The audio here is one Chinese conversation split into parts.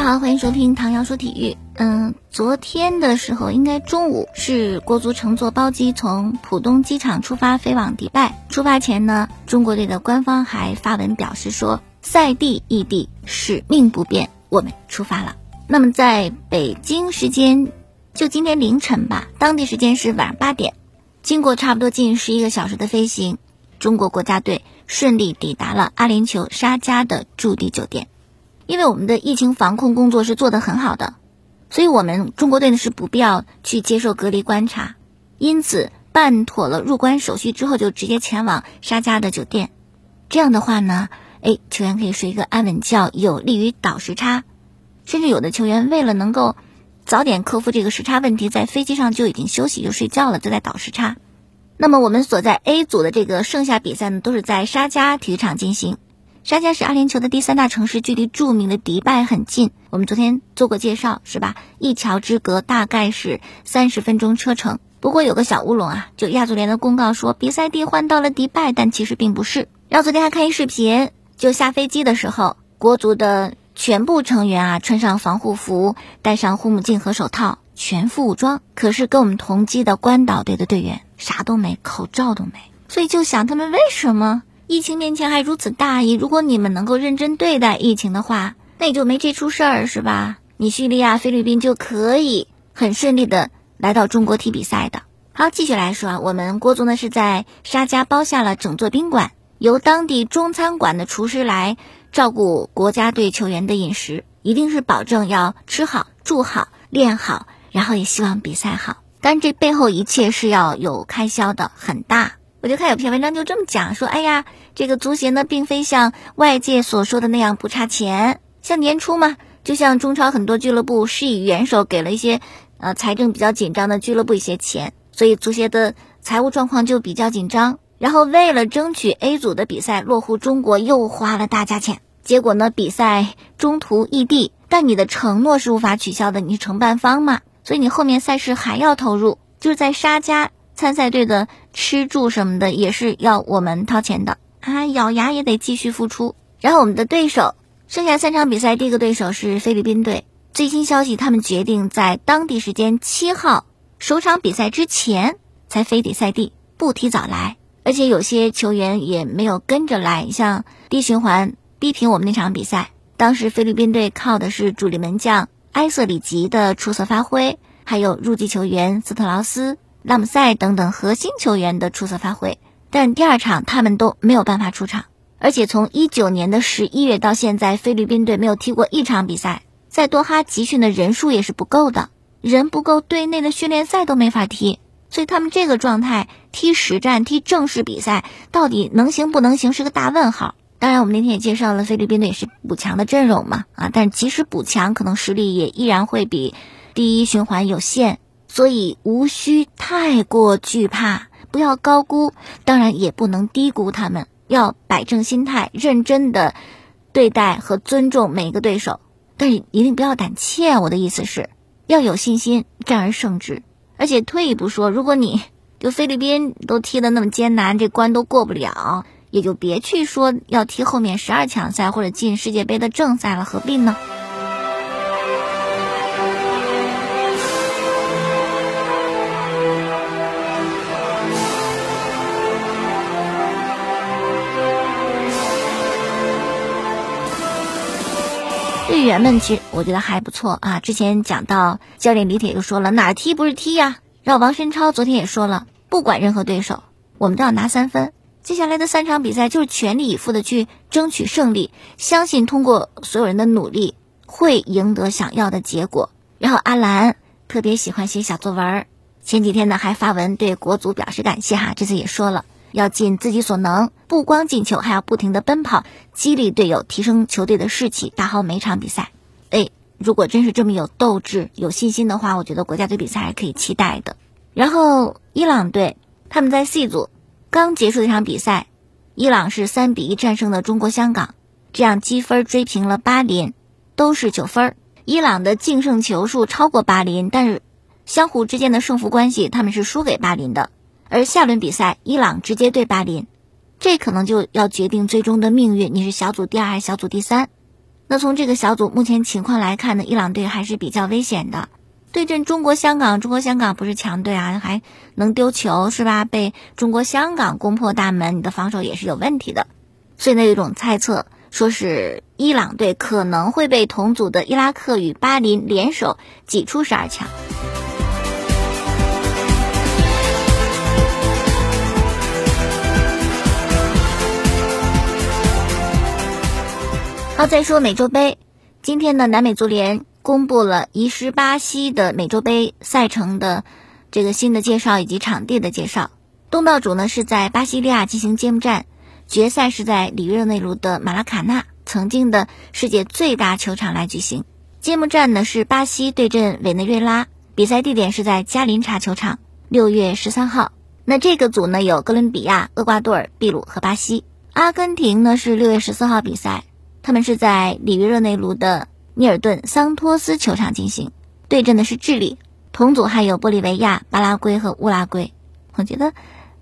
家好，欢迎收听唐瑶说体育。嗯，昨天的时候，应该中午是国足乘坐包机从浦东机场出发飞往迪拜。出发前呢，中国队的官方还发文表示说，赛地异地，使命不变，我们出发了。那么在北京时间就今天凌晨吧，当地时间是晚上八点，经过差不多近十一个小时的飞行，中国国家队顺利抵达了阿联酋沙迦的驻地酒店。因为我们的疫情防控工作是做得很好的，所以我们中国队呢是不必要去接受隔离观察，因此办妥了入关手续之后，就直接前往沙加的酒店。这样的话呢，哎，球员可以睡一个安稳觉，有利于倒时差。甚至有的球员为了能够早点克服这个时差问题，在飞机上就已经休息就睡觉了，就在倒时差。那么我们所在 A 组的这个剩下比赛呢，都是在沙加体育场进行。沙迦是阿联酋的第三大城市，距离著名的迪拜很近。我们昨天做过介绍，是吧？一桥之隔，大概是三十分钟车程。不过有个小乌龙啊，就亚足联的公告说比赛地换到了迪拜，但其实并不是。然后昨天还看一视频，就下飞机的时候，国足的全部成员啊，穿上防护服，戴上护目镜和手套，全副武装。可是跟我们同机的关岛队的队员啥都没，口罩都没。所以就想他们为什么？疫情面前还如此大意，如果你们能够认真对待疫情的话，那也就没这出事儿，是吧？你叙利亚、菲律宾就可以很顺利的来到中国踢比赛的。好，继续来说啊，我们郭总呢是在沙家包下了整座宾馆，由当地中餐馆的厨师来照顾国家队球员的饮食，一定是保证要吃好、住好、练好，然后也希望比赛好。但这背后一切是要有开销的，很大。我就看有篇文章就这么讲说，哎呀，这个足协呢，并非像外界所说的那样不差钱。像年初嘛，就像中超很多俱乐部施以援手，给了一些呃财政比较紧张的俱乐部一些钱，所以足协的财务状况就比较紧张。然后为了争取 A 组的比赛落户中国，又花了大价钱。结果呢，比赛中途异地，但你的承诺是无法取消的，你是承办方嘛，所以你后面赛事还要投入，就是在沙加。参赛队的吃住什么的也是要我们掏钱的啊，咬牙也得继续付出。然后我们的对手剩下三场比赛，第一个对手是菲律宾队。最新消息，他们决定在当地时间七号首场比赛之前才飞抵赛地，不提早来。而且有些球员也没有跟着来，像低循环逼平我们那场比赛，当时菲律宾队靠的是主力门将埃瑟里吉的出色发挥，还有入籍球员斯特劳斯。拉姆塞等等核心球员的出色发挥，但第二场他们都没有办法出场，而且从一九年的十一月到现在，菲律宾队没有踢过一场比赛，在多哈集训的人数也是不够的，人不够，队内的训练赛都没法踢，所以他们这个状态踢实战、踢正式比赛到底能行不能行是个大问号。当然，我们那天也介绍了菲律宾队也是补强的阵容嘛，啊，但即使补强，可能实力也依然会比第一循环有限。所以无需太过惧怕，不要高估，当然也不能低估他们，要摆正心态，认真的对待和尊重每一个对手，但是一定不要胆怯。我的意思是，要有信心，战而胜之。而且退一步说，如果你就菲律宾都踢得那么艰难，这关都过不了，也就别去说要踢后面十二强赛或者进世界杯的正赛了，何必呢？队员们其实我觉得还不错啊。之前讲到教练李铁就说了，哪踢不是踢呀。然后王申超昨天也说了，不管任何对手，我们都要拿三分。接下来的三场比赛就是全力以赴的去争取胜利，相信通过所有人的努力会赢得想要的结果。然后阿兰特别喜欢写小作文，前几天呢还发文对国足表示感谢哈，这次也说了。要尽自己所能，不光进球，还要不停的奔跑，激励队友，提升球队的士气，打好每场比赛。哎，如果真是这么有斗志、有信心的话，我觉得国家队比赛还可以期待的。然后伊朗队他们在 C 组刚结束一场比赛，伊朗是三比一战胜了中国香港，这样积分追平了巴林，都是九分。伊朗的净胜球数超过巴林，但是相互之间的胜负关系，他们是输给巴林的。而下轮比赛，伊朗直接对巴林，这可能就要决定最终的命运。你是小组第二还是小组第三？那从这个小组目前情况来看呢，伊朗队还是比较危险的。对阵中国香港，中国香港不是强队啊，还能丢球是吧？被中国香港攻破大门，你的防守也是有问题的。所以呢，有一种猜测，说是伊朗队可能会被同组的伊拉克与巴林联手挤出十二强。好，再说美洲杯，今天呢，南美足联。公布了遗失巴西的美洲杯赛程的这个新的介绍以及场地的介绍。东道主呢是在巴西利亚进行揭幕战，决赛是在里约热内卢的马拉卡纳，曾经的世界最大球场来举行。揭幕战呢是巴西对阵委内瑞拉，比赛地点是在加林查球场，六月十三号。那这个组呢有哥伦比亚、厄瓜多尔、秘鲁和巴西。阿根廷呢是六月十四号比赛，他们是在里约热内卢的。尼尔顿桑托斯球场进行对阵的是智利，同组还有玻利维亚、巴拉圭和乌拉圭。我觉得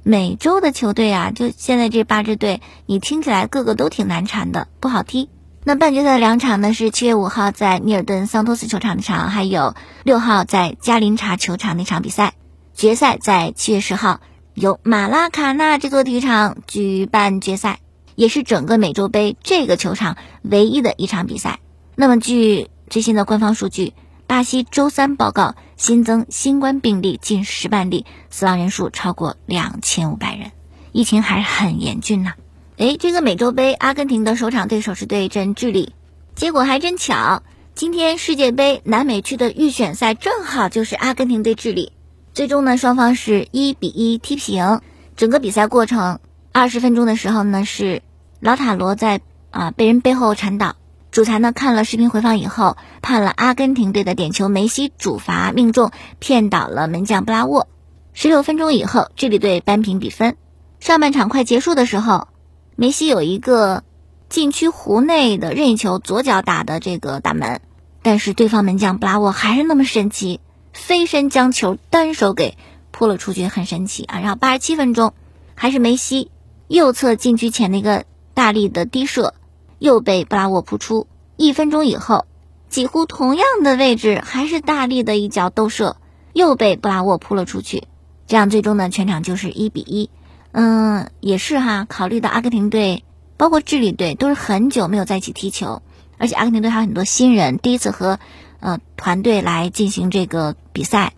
美洲的球队啊，就现在这八支队，你听起来个个都挺难缠的，不好踢。那半决赛的两场呢，是七月五号在尼尔顿桑托斯球场那场，还有六号在加林查球场那场比赛。决赛在七月十号由马拉卡纳这座体育场举办决赛，也是整个美洲杯这个球场唯一的一场比赛。那么，据最新的官方数据，巴西周三报告新增新冠病例近十万例，死亡人数超过两千五百人，疫情还是很严峻呐。哎，这个美洲杯，阿根廷的首场对手是对阵智利，结果还真巧，今天世界杯南美区的预选赛正好就是阿根廷对智利，最终呢双方是一比一踢平。整个比赛过程二十分钟的时候呢，是老塔罗在啊被人背后铲倒。主裁呢看了视频回放以后，判了阿根廷队的点球，梅西主罚命中，骗倒了门将布拉沃。十六分钟以后，智利队扳平比分。上半场快结束的时候，梅西有一个禁区弧内的任意球，左脚打的这个打门，但是对方门将布拉沃还是那么神奇，飞身将球单手给扑了出去，很神奇啊！然后八十七分钟，还是梅西右侧禁区前的一个大力的低射。又被布拉沃扑出。一分钟以后，几乎同样的位置，还是大力的一脚兜射，又被布拉沃扑了出去。这样最终呢，全场就是一比一。嗯，也是哈。考虑到阿根廷队，包括智利队，都是很久没有在一起踢球，而且阿根廷队还有很多新人，第一次和呃团队来进行这个比赛，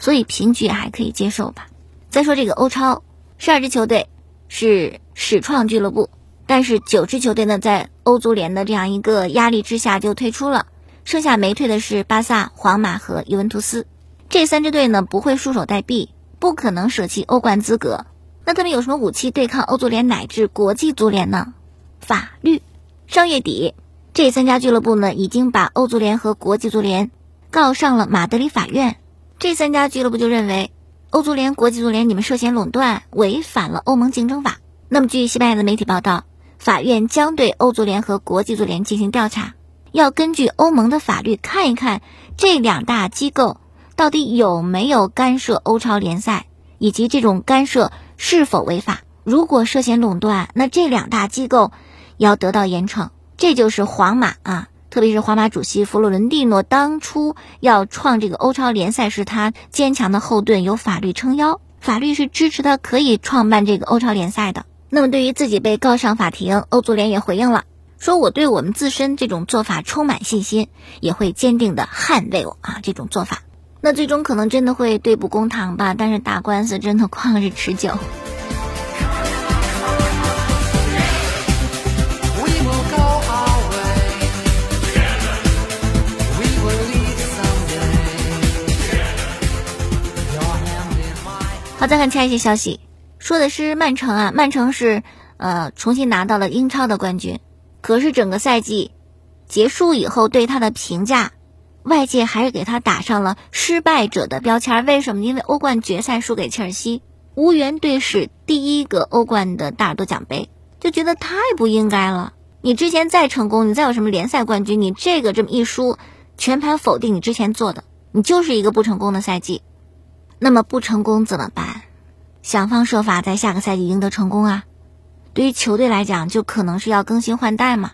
所以平局还可以接受吧。再说这个欧超，十二支球队是始创俱乐部。但是九支球队呢，在欧足联的这样一个压力之下就退出了，剩下没退的是巴萨、皇马和尤文图斯。这三支队呢不会束手待毙，不可能舍弃欧冠资格。那他们有什么武器对抗欧足联乃至国际足联呢？法律。上月底，这三家俱乐部呢已经把欧足联和国际足联告上了马德里法院。这三家俱乐部就认为，欧足联、国际足联你们涉嫌垄断，违反了欧盟竞争法。那么，据西班牙的媒体报道。法院将对欧足联和国际足联进行调查，要根据欧盟的法律看一看这两大机构到底有没有干涉欧超联赛，以及这种干涉是否违法。如果涉嫌垄断，那这两大机构要得到严惩。这就是皇马啊，特别是皇马主席弗洛伦蒂诺当初要创这个欧超联赛时，他坚强的后盾有法律撑腰，法律是支持他可以创办这个欧超联赛的。那么，对于自己被告上法庭，欧足联也回应了，说我对我们自身这种做法充满信心，也会坚定的捍卫我啊这种做法。那最终可能真的会对簿公堂吧，但是打官司真的旷日持久。好，再看下一些消息。说的是曼城啊，曼城是呃重新拿到了英超的冠军，可是整个赛季结束以后，对他的评价，外界还是给他打上了失败者的标签。为什么？因为欧冠决赛输给切尔西，无缘队史第一个欧冠的大耳朵奖杯，就觉得太不应该了。你之前再成功，你再有什么联赛冠军，你这个这么一输，全盘否定你之前做的，你就是一个不成功的赛季。那么不成功怎么办？想方设法在下个赛季赢得成功啊！对于球队来讲，就可能是要更新换代嘛。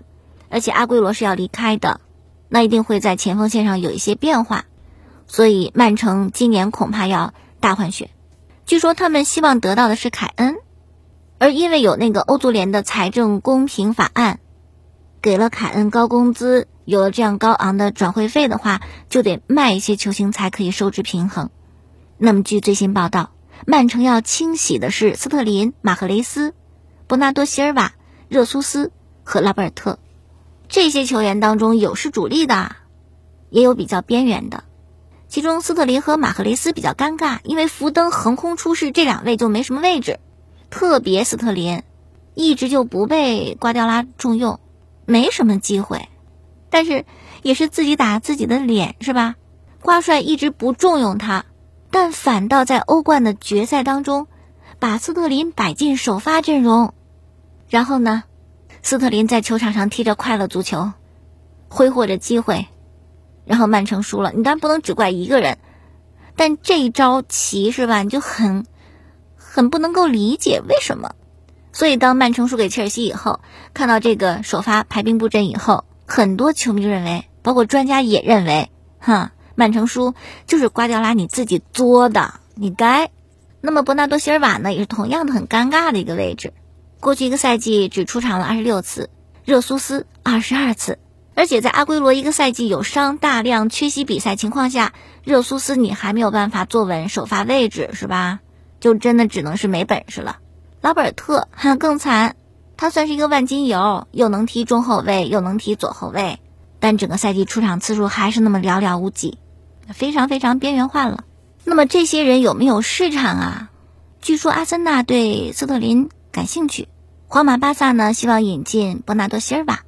而且阿圭罗是要离开的，那一定会在前锋线上有一些变化，所以曼城今年恐怕要大换血。据说他们希望得到的是凯恩，而因为有那个欧足联的财政公平法案，给了凯恩高工资，有了这样高昂的转会费的话，就得卖一些球星才可以收支平衡。那么据最新报道，曼城要清洗的是斯特林、马赫雷斯、伯纳多·席尔瓦、热苏斯和拉波尔特。这些球员当中有是主力的，也有比较边缘的。其中斯特林和马赫雷斯比较尴尬，因为福登横空出世，这两位就没什么位置。特别斯特林一直就不被瓜迪奥拉重用，没什么机会。但是也是自己打自己的脸，是吧？瓜帅一直不重用他，但反倒在欧冠的决赛当中把斯特林摆进首发阵容，然后呢？斯特林在球场上踢着快乐足球，挥霍着机会，然后曼城输了。你当然不能只怪一个人，但这一招棋是吧？你就很很不能够理解为什么。所以当曼城输给切尔西以后，看到这个首发排兵布阵以后，很多球迷认为，包括专家也认为，哈，曼城输就是瓜迪奥拉你自己作的，你该。那么伯纳多·席尔瓦呢，也是同样的很尴尬的一个位置。过去一个赛季只出场了二十六次，热苏斯二十二次，而且在阿圭罗一个赛季有伤、大量缺席比赛情况下，热苏斯你还没有办法坐稳首发位置，是吧？就真的只能是没本事了。拉波尔特还更惨，他算是一个万金油，又能踢中后卫，又能踢左后卫，但整个赛季出场次数还是那么寥寥无几，非常非常边缘化了。那么这些人有没有市场啊？据说阿森纳对斯特林。感兴趣，皇马、巴萨呢？希望引进伯纳多·席尔瓦，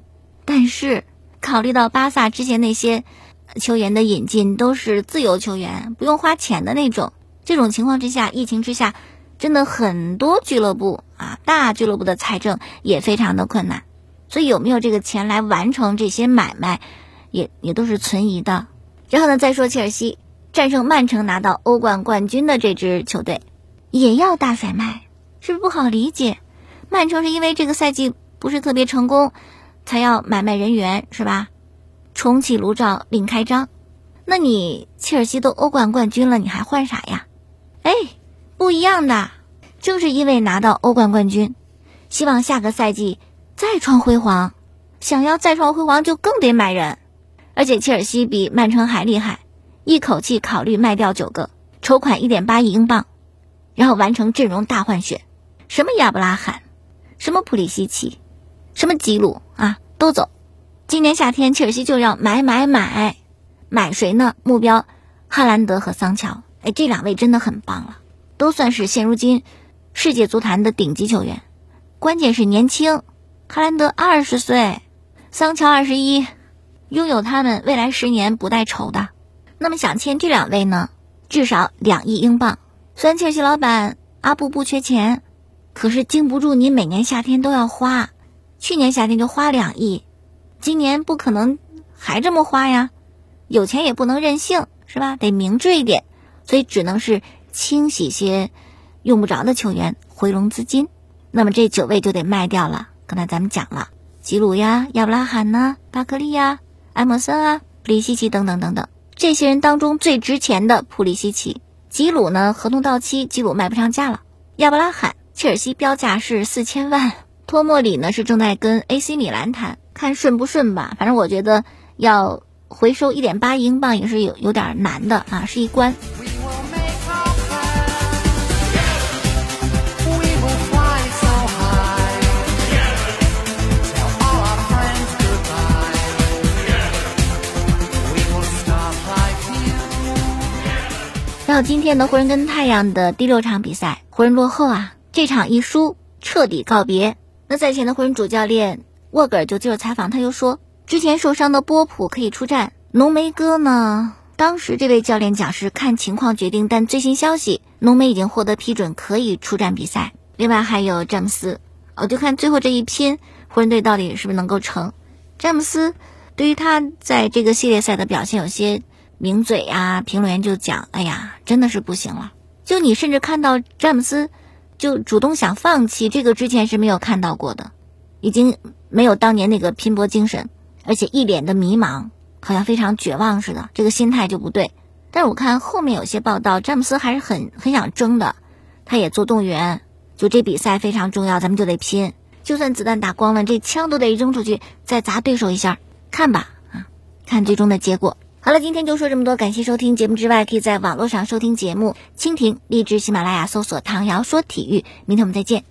但是考虑到巴萨之前那些球员的引进都是自由球员，不用花钱的那种，这种情况之下，疫情之下，真的很多俱乐部啊，大俱乐部的财政也非常的困难，所以有没有这个钱来完成这些买卖，也也都是存疑的。然后呢，再说切尔西战胜曼城拿到欧冠冠军的这支球队，也要大甩卖。是不是不好理解？曼城是因为这个赛季不是特别成功，才要买卖人员是吧？重启炉灶另开张。那你切尔西都欧冠冠军了，你还换啥呀？哎，不一样的，正是因为拿到欧冠冠军，希望下个赛季再创辉煌。想要再创辉煌，就更得买人。而且切尔西比曼城还厉害，一口气考虑卖掉九个，筹款一点八亿英镑，然后完成阵容大换血。什么亚布拉罕，什么普利西奇，什么吉鲁啊，都走。今年夏天切尔西就要买买买，买谁呢？目标哈兰德和桑乔。哎，这两位真的很棒了，都算是现如今世界足坛的顶级球员。关键是年轻，哈兰德二十岁，桑乔二十一，拥有他们未来十年不带愁的。那么想签这两位呢，至少两亿英镑。虽然切尔西老板阿布不缺钱。可是经不住你每年夏天都要花，去年夏天就花两亿，今年不可能还这么花呀，有钱也不能任性，是吧？得明智一点，所以只能是清洗些用不着的球员，回笼资金。那么这九位就得卖掉了。刚才咱们讲了，吉鲁呀、亚布拉罕呐、巴克利呀、埃默森啊、普利西奇等等等等，这些人当中最值钱的普利西奇，吉鲁呢合同到期，吉鲁卖不上价了，亚伯拉罕。切尔西标价是四千万，托莫里呢是正在跟 AC 米兰谈，看顺不顺吧。反正我觉得要回收一点八亿英镑也是有有点难的啊，是一关。然后今天的湖人跟太阳的第六场比赛，湖人落后啊。这场一输，彻底告别。那赛前的湖人主教练沃格尔就接受采访，他又说，之前受伤的波普可以出战，浓眉哥呢？当时这位教练讲是看情况决定，但最新消息，浓眉已经获得批准，可以出战比赛。另外还有詹姆斯，我就看最后这一拼，湖人队到底是不是能够成？詹姆斯对于他在这个系列赛的表现有些名嘴呀，评论员就讲，哎呀，真的是不行了。就你甚至看到詹姆斯。就主动想放弃，这个之前是没有看到过的，已经没有当年那个拼搏精神，而且一脸的迷茫，好像非常绝望似的，这个心态就不对。但是我看后面有些报道，詹姆斯还是很很想争的，他也做动员，就这比赛非常重要，咱们就得拼，就算子弹打光了，这枪都得扔出去，再砸对手一下，看吧，啊，看最终的结果。好了，今天就说这么多，感谢收听节目之外，可以在网络上收听节目，蜻蜓、荔枝、喜马拉雅搜索“唐瑶说体育”，明天我们再见。